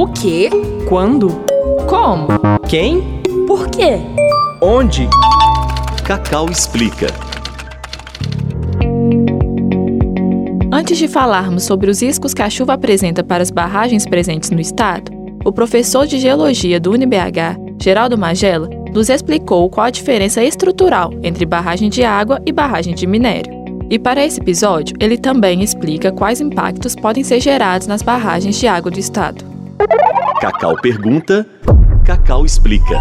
O quê? Quando? Como? Quem? Por quê? Onde? Cacau explica. Antes de falarmos sobre os riscos que a chuva apresenta para as barragens presentes no estado, o professor de Geologia do UniBH, Geraldo Magela, nos explicou qual a diferença estrutural entre barragem de água e barragem de minério. E para esse episódio, ele também explica quais impactos podem ser gerados nas barragens de água do estado. Cacau pergunta, Cacau explica.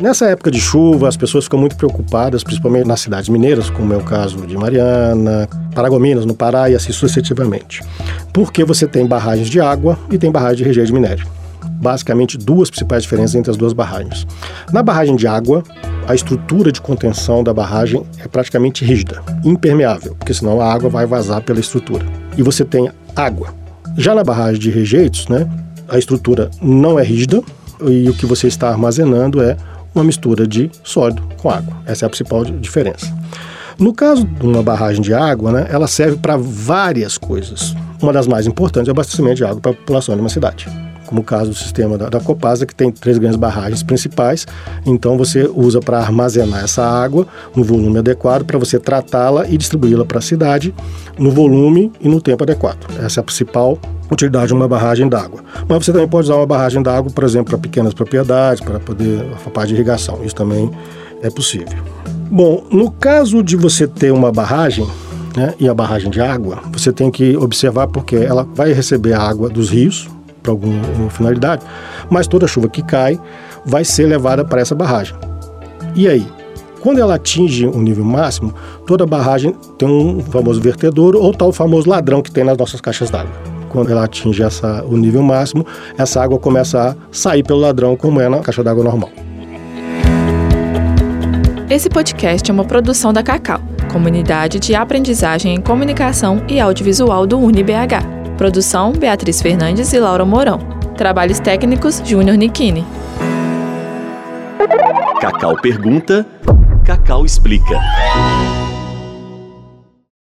Nessa época de chuva, as pessoas ficam muito preocupadas, principalmente nas cidades mineiras, como é o caso de Mariana, Paragominas, no Pará e assim sucessivamente. Porque você tem barragens de água e tem barragem de rejeito de minério. Basicamente, duas principais diferenças entre as duas barragens. Na barragem de água, a estrutura de contenção da barragem é praticamente rígida, impermeável, porque senão a água vai vazar pela estrutura. E você tem água. Já na barragem de rejeitos, né, a estrutura não é rígida e o que você está armazenando é uma mistura de sólido com água. Essa é a principal diferença. No caso de uma barragem de água, né, ela serve para várias coisas. Uma das mais importantes é o abastecimento de água para a população de uma cidade. Como o caso do sistema da, da Copasa, que tem três grandes barragens principais. Então você usa para armazenar essa água no volume adequado, para você tratá-la e distribuí-la para a cidade no volume e no tempo adequado. Essa é a principal utilidade de uma barragem d'água. Mas você também pode usar uma barragem d'água, por exemplo, para pequenas propriedades, para poder a parte de irrigação. Isso também é possível. Bom, no caso de você ter uma barragem, né, e a barragem de água, você tem que observar porque ela vai receber a água dos rios para alguma finalidade, mas toda chuva que cai vai ser levada para essa barragem. E aí, quando ela atinge o um nível máximo, toda barragem tem um famoso vertedouro ou tal famoso ladrão que tem nas nossas caixas d'água quando ela atinge essa, o nível máximo, essa água começa a sair pelo ladrão, como é na caixa d'água normal. Esse podcast é uma produção da Cacau, Comunidade de Aprendizagem em Comunicação e Audiovisual do UniBH. Produção: Beatriz Fernandes e Laura Mourão. Trabalhos técnicos: Júnior Nikini. Cacau pergunta, Cacau explica.